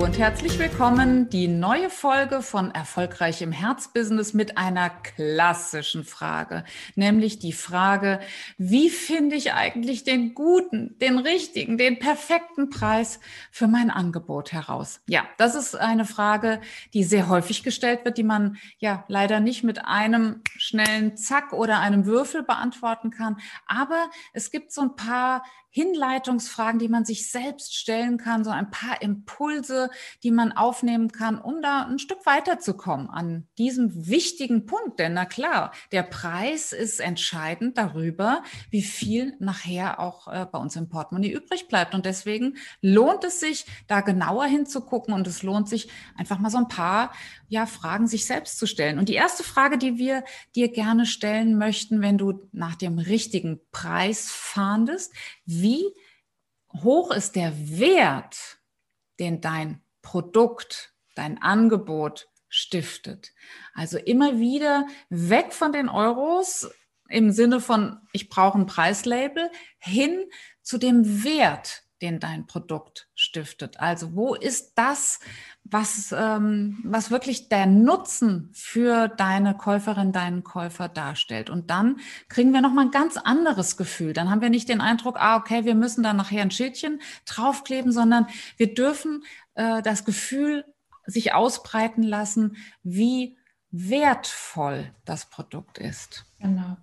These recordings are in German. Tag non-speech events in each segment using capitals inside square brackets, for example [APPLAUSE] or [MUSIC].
Und herzlich willkommen. Die neue Folge von Erfolgreich im Herzbusiness mit einer klassischen Frage, nämlich die Frage, wie finde ich eigentlich den guten, den richtigen, den perfekten Preis für mein Angebot heraus? Ja, das ist eine Frage, die sehr häufig gestellt wird, die man ja leider nicht mit einem schnellen Zack oder einem Würfel beantworten kann. Aber es gibt so ein paar Hinleitungsfragen, die man sich selbst stellen kann, so ein paar Impulse, die man aufnehmen kann, um da ein Stück weiterzukommen an diesem wichtigen Punkt. Denn na klar, der Preis ist entscheidend darüber, wie viel nachher auch äh, bei uns im Portemonnaie übrig bleibt. Und deswegen lohnt es sich, da genauer hinzugucken und es lohnt sich einfach mal so ein paar ja, Fragen sich selbst zu stellen. Und die erste Frage, die wir dir gerne stellen möchten, wenn du nach dem richtigen Preis fahndest, wie hoch ist der Wert, den dein Produkt, dein Angebot stiftet? Also immer wieder weg von den Euros im Sinne von, ich brauche ein Preislabel, hin zu dem Wert, den dein Produkt stiftet. Also wo ist das, was, ähm, was wirklich der Nutzen für deine Käuferin, deinen Käufer darstellt? Und dann kriegen wir nochmal ein ganz anderes Gefühl. Dann haben wir nicht den Eindruck, ah, okay, wir müssen da nachher ein Schildchen draufkleben, sondern wir dürfen äh, das Gefühl sich ausbreiten lassen, wie wertvoll das Produkt ist. Genau.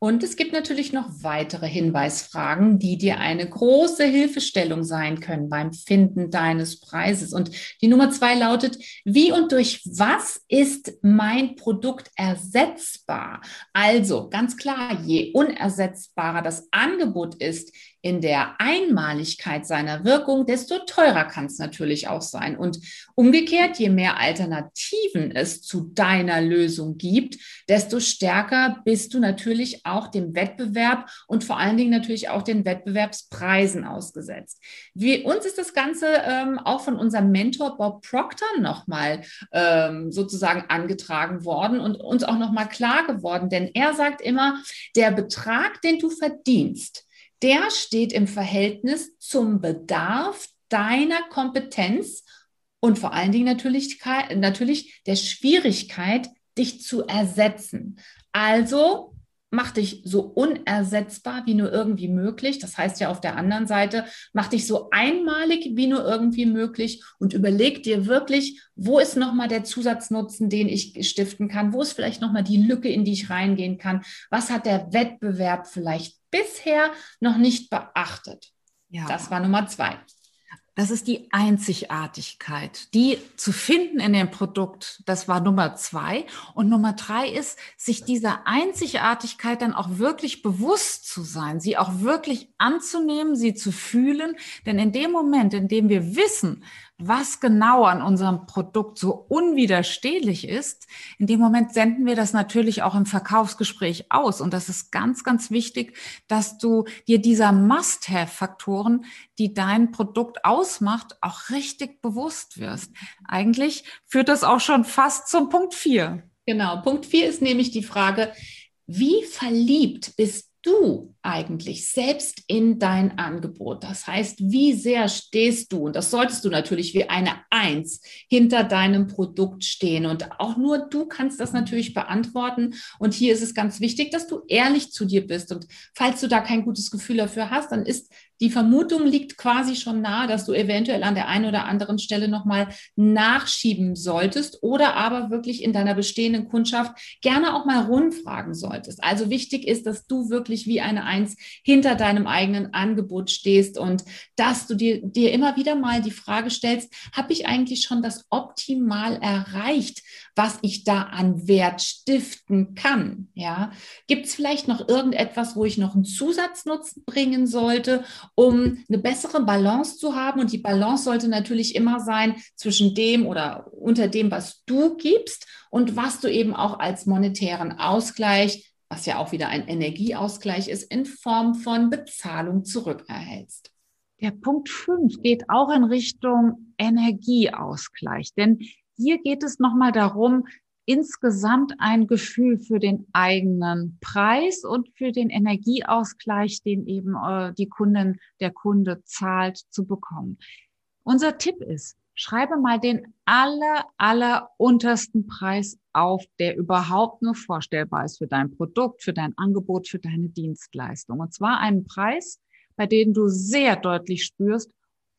Und es gibt natürlich noch weitere Hinweisfragen, die dir eine große Hilfestellung sein können beim Finden deines Preises. Und die Nummer zwei lautet, wie und durch was ist mein Produkt ersetzbar? Also ganz klar, je unersetzbarer das Angebot ist, in der Einmaligkeit seiner Wirkung, desto teurer kann es natürlich auch sein. Und umgekehrt, je mehr Alternativen es zu deiner Lösung gibt, desto stärker bist du natürlich auch dem Wettbewerb und vor allen Dingen natürlich auch den Wettbewerbspreisen ausgesetzt. Wie, uns ist das Ganze ähm, auch von unserem Mentor Bob Proctor nochmal ähm, sozusagen angetragen worden und uns auch nochmal klar geworden, denn er sagt immer, der Betrag, den du verdienst, der steht im Verhältnis zum Bedarf deiner Kompetenz und vor allen Dingen natürlich, natürlich der Schwierigkeit, dich zu ersetzen. Also mach dich so unersetzbar wie nur irgendwie möglich. Das heißt ja auf der anderen Seite, mach dich so einmalig wie nur irgendwie möglich und überleg dir wirklich, wo ist nochmal der Zusatznutzen, den ich stiften kann? Wo ist vielleicht nochmal die Lücke, in die ich reingehen kann? Was hat der Wettbewerb vielleicht bisher noch nicht beachtet? Ja. Das war Nummer zwei. Das ist die Einzigartigkeit, die zu finden in dem Produkt. Das war Nummer zwei. Und Nummer drei ist, sich dieser Einzigartigkeit dann auch wirklich bewusst zu sein, sie auch wirklich anzunehmen, sie zu fühlen. Denn in dem Moment, in dem wir wissen, was genau an unserem Produkt so unwiderstehlich ist, in dem Moment senden wir das natürlich auch im Verkaufsgespräch aus. Und das ist ganz, ganz wichtig, dass du dir dieser Must-Have-Faktoren, die dein Produkt ausmacht, auch richtig bewusst wirst. Eigentlich führt das auch schon fast zum Punkt vier. Genau. Punkt vier ist nämlich die Frage, wie verliebt bist du eigentlich selbst in dein Angebot? Das heißt, wie sehr stehst du, und das solltest du natürlich wie eine Eins hinter deinem Produkt stehen. Und auch nur du kannst das natürlich beantworten. Und hier ist es ganz wichtig, dass du ehrlich zu dir bist. Und falls du da kein gutes Gefühl dafür hast, dann ist die Vermutung liegt quasi schon nahe, dass du eventuell an der einen oder anderen Stelle nochmal nachschieben solltest oder aber wirklich in deiner bestehenden Kundschaft gerne auch mal rundfragen solltest. Also wichtig ist, dass du wirklich wie eine Eins hinter deinem eigenen Angebot stehst und dass du dir, dir immer wieder mal die Frage stellst, habe ich eigentlich schon das optimal erreicht, was ich da an Wert stiften kann? Ja, gibt es vielleicht noch irgendetwas, wo ich noch einen Zusatznutzen bringen sollte? Um eine bessere Balance zu haben. Und die Balance sollte natürlich immer sein zwischen dem oder unter dem, was du gibst und was du eben auch als monetären Ausgleich, was ja auch wieder ein Energieausgleich ist, in Form von Bezahlung zurückerhältst. Der Punkt 5 geht auch in Richtung Energieausgleich, denn hier geht es nochmal darum, insgesamt ein Gefühl für den eigenen Preis und für den Energieausgleich, den eben äh, die Kundin, der Kunde zahlt, zu bekommen. Unser Tipp ist, schreibe mal den aller, aller untersten Preis auf, der überhaupt nur vorstellbar ist für dein Produkt, für dein Angebot, für deine Dienstleistung. Und zwar einen Preis, bei dem du sehr deutlich spürst,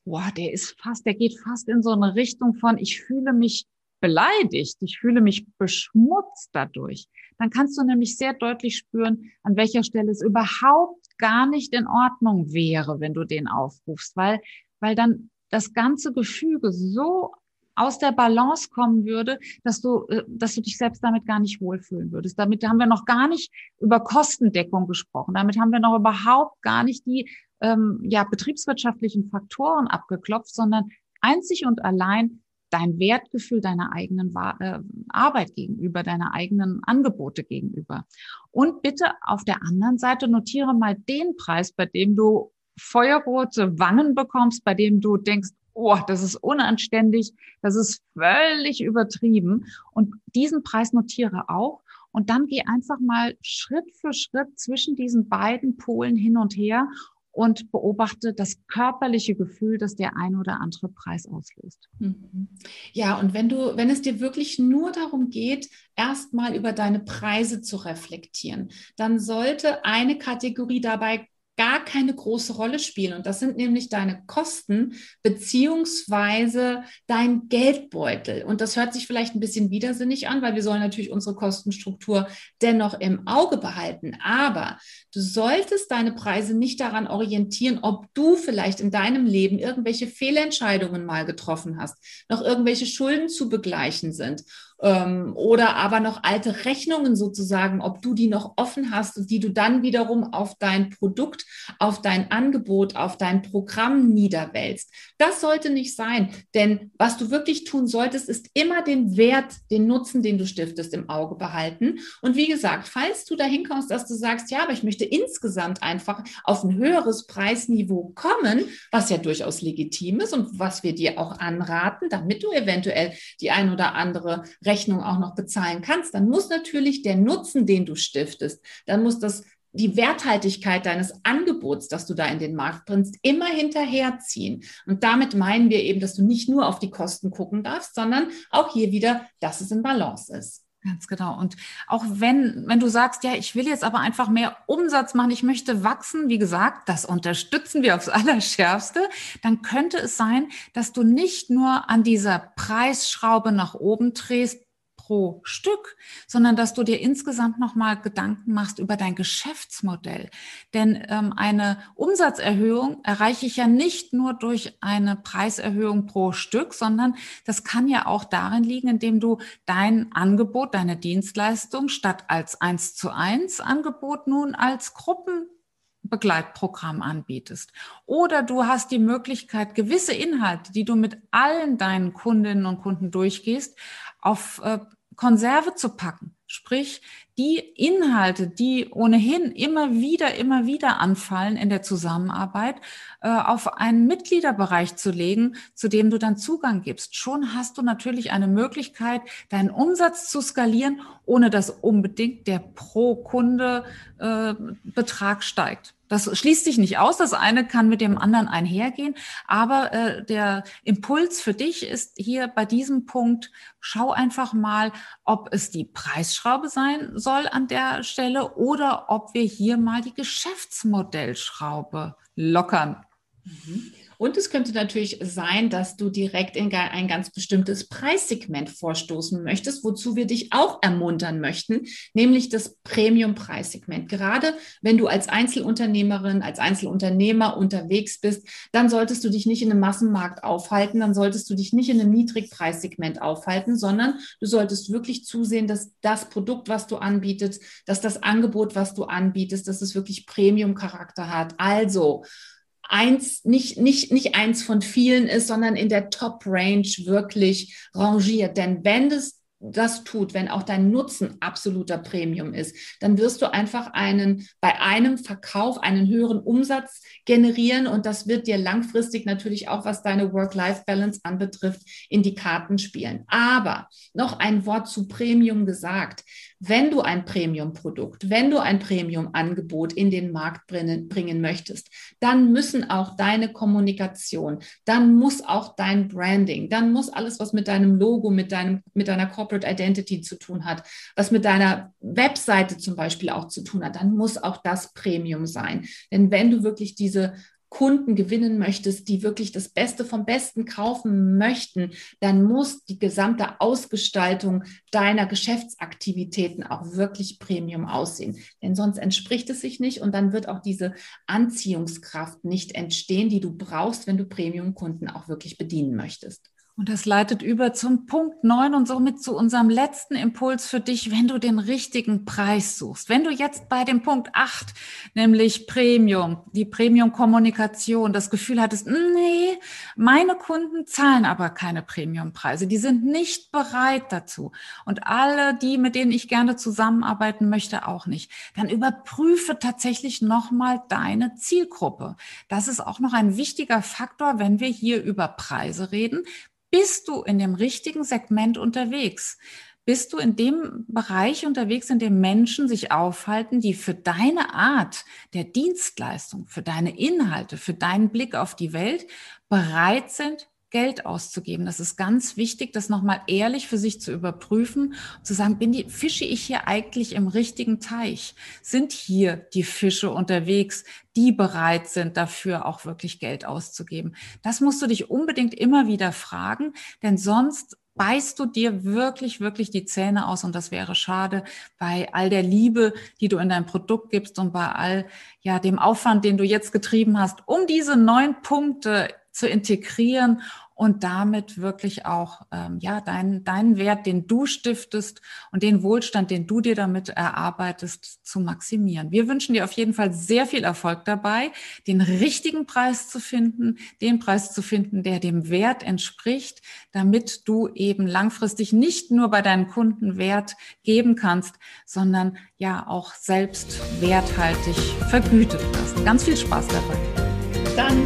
boah, der ist fast, der geht fast in so eine Richtung von, ich fühle mich beleidigt, ich fühle mich beschmutzt dadurch, dann kannst du nämlich sehr deutlich spüren, an welcher Stelle es überhaupt gar nicht in Ordnung wäre, wenn du den aufrufst, weil, weil dann das ganze Gefüge so aus der Balance kommen würde, dass du, äh, dass du dich selbst damit gar nicht wohlfühlen würdest. Damit haben wir noch gar nicht über Kostendeckung gesprochen. Damit haben wir noch überhaupt gar nicht die ähm, ja, betriebswirtschaftlichen Faktoren abgeklopft, sondern einzig und allein dein Wertgefühl deiner eigenen äh, Arbeit gegenüber, deiner eigenen Angebote gegenüber. Und bitte auf der anderen Seite notiere mal den Preis, bei dem du feuerrote Wangen bekommst, bei dem du denkst, oh, das ist unanständig, das ist völlig übertrieben. Und diesen Preis notiere auch. Und dann geh einfach mal Schritt für Schritt zwischen diesen beiden Polen hin und her und beobachte das körperliche Gefühl, das der ein oder andere Preis auslöst. Mhm. Ja, und wenn du, wenn es dir wirklich nur darum geht, erstmal über deine Preise zu reflektieren, dann sollte eine Kategorie dabei gar keine große Rolle spielen. Und das sind nämlich deine Kosten beziehungsweise dein Geldbeutel. Und das hört sich vielleicht ein bisschen widersinnig an, weil wir sollen natürlich unsere Kostenstruktur dennoch im Auge behalten. Aber du solltest deine Preise nicht daran orientieren, ob du vielleicht in deinem Leben irgendwelche Fehlentscheidungen mal getroffen hast, noch irgendwelche Schulden zu begleichen sind ähm, oder aber noch alte Rechnungen sozusagen, ob du die noch offen hast und die du dann wiederum auf dein Produkt, auf dein Angebot, auf dein Programm niederwälzt. Das sollte nicht sein, denn was du wirklich tun solltest, ist immer den Wert, den Nutzen, den du stiftest, im Auge behalten. Und wie gesagt, falls du dahin kommst, dass du sagst, ja, aber ich möchte insgesamt einfach auf ein höheres Preisniveau kommen, was ja durchaus legitim ist und was wir dir auch anraten, damit du eventuell die ein oder andere Rechnung auch noch bezahlen kannst, dann muss natürlich der Nutzen, den du stiftest, dann muss das die Werthaltigkeit deines Angebots, das du da in den Markt bringst, immer hinterherziehen. Und damit meinen wir eben, dass du nicht nur auf die Kosten gucken darfst, sondern auch hier wieder, dass es in Balance ist. Ganz genau. Und auch wenn, wenn du sagst, ja, ich will jetzt aber einfach mehr Umsatz machen, ich möchte wachsen, wie gesagt, das unterstützen wir aufs [LAUGHS] Allerschärfste, dann könnte es sein, dass du nicht nur an dieser Preisschraube nach oben drehst, pro Stück, sondern dass du dir insgesamt nochmal Gedanken machst über dein Geschäftsmodell. Denn ähm, eine Umsatzerhöhung erreiche ich ja nicht nur durch eine Preiserhöhung pro Stück, sondern das kann ja auch darin liegen, indem du dein Angebot, deine Dienstleistung statt als eins zu eins Angebot nun als Gruppen Begleitprogramm anbietest. Oder du hast die Möglichkeit, gewisse Inhalte, die du mit allen deinen Kundinnen und Kunden durchgehst, auf äh, Konserve zu packen. Sprich, die Inhalte, die ohnehin immer wieder, immer wieder anfallen in der Zusammenarbeit, äh, auf einen Mitgliederbereich zu legen, zu dem du dann Zugang gibst. Schon hast du natürlich eine Möglichkeit, deinen Umsatz zu skalieren, ohne dass unbedingt der pro Kunde äh, Betrag steigt. Das schließt sich nicht aus. Das eine kann mit dem anderen einhergehen. Aber äh, der Impuls für dich ist hier bei diesem Punkt, schau einfach mal, ob es die Preisschraube sein soll an der Stelle oder ob wir hier mal die Geschäftsmodellschraube lockern. Mhm. Und es könnte natürlich sein, dass du direkt in ein ganz bestimmtes Preissegment vorstoßen möchtest, wozu wir dich auch ermuntern möchten, nämlich das Premium-Preissegment. Gerade wenn du als Einzelunternehmerin, als Einzelunternehmer unterwegs bist, dann solltest du dich nicht in einem Massenmarkt aufhalten, dann solltest du dich nicht in einem Niedrigpreissegment aufhalten, sondern du solltest wirklich zusehen, dass das Produkt, was du anbietest, dass das Angebot, was du anbietest, dass es wirklich Premium-Charakter hat. Also, eins, nicht, nicht, nicht eins von vielen ist, sondern in der Top-Range wirklich rangiert. Denn wenn es das tut, wenn auch dein Nutzen absoluter Premium ist, dann wirst du einfach einen bei einem Verkauf einen höheren Umsatz generieren und das wird dir langfristig natürlich auch, was deine Work-Life-Balance anbetrifft, in die Karten spielen. Aber noch ein Wort zu Premium gesagt. Wenn du ein Premium-Produkt, wenn du ein Premium-Angebot in den Markt bringen, bringen möchtest, dann müssen auch deine Kommunikation, dann muss auch dein Branding, dann muss alles, was mit deinem Logo, mit deinem, mit deiner Corporate Identity zu tun hat, was mit deiner Webseite zum Beispiel auch zu tun hat, dann muss auch das Premium sein. Denn wenn du wirklich diese Kunden gewinnen möchtest, die wirklich das Beste vom Besten kaufen möchten, dann muss die gesamte Ausgestaltung deiner Geschäftsaktivitäten auch wirklich Premium aussehen. Denn sonst entspricht es sich nicht und dann wird auch diese Anziehungskraft nicht entstehen, die du brauchst, wenn du Premium-Kunden auch wirklich bedienen möchtest. Und das leitet über zum Punkt 9 und somit zu unserem letzten Impuls für dich, wenn du den richtigen Preis suchst. Wenn du jetzt bei dem Punkt 8, nämlich Premium, die Premium-Kommunikation, das Gefühl hattest, nee, meine Kunden zahlen aber keine Premium-Preise, die sind nicht bereit dazu. Und alle die, mit denen ich gerne zusammenarbeiten möchte, auch nicht. Dann überprüfe tatsächlich nochmal deine Zielgruppe. Das ist auch noch ein wichtiger Faktor, wenn wir hier über Preise reden bist du in dem richtigen Segment unterwegs? Bist du in dem Bereich unterwegs, in dem Menschen sich aufhalten, die für deine Art der Dienstleistung, für deine Inhalte, für deinen Blick auf die Welt bereit sind, Geld auszugeben. Das ist ganz wichtig, das nochmal ehrlich für sich zu überprüfen, zu sagen, bin die, fische ich hier eigentlich im richtigen Teich? Sind hier die Fische unterwegs, die bereit sind, dafür auch wirklich Geld auszugeben? Das musst du dich unbedingt immer wieder fragen, denn sonst beißt du dir wirklich, wirklich die Zähne aus und das wäre schade bei all der Liebe, die du in dein Produkt gibst und bei all ja dem Aufwand, den du jetzt getrieben hast, um diese neun Punkte zu integrieren und damit wirklich auch ähm, ja deinen deinen Wert, den du stiftest und den Wohlstand, den du dir damit erarbeitest, zu maximieren. Wir wünschen dir auf jeden Fall sehr viel Erfolg dabei, den richtigen Preis zu finden, den Preis zu finden, der dem Wert entspricht, damit du eben langfristig nicht nur bei deinen Kunden Wert geben kannst, sondern ja auch selbst werthaltig vergütet wirst. Ganz viel Spaß dabei. Dann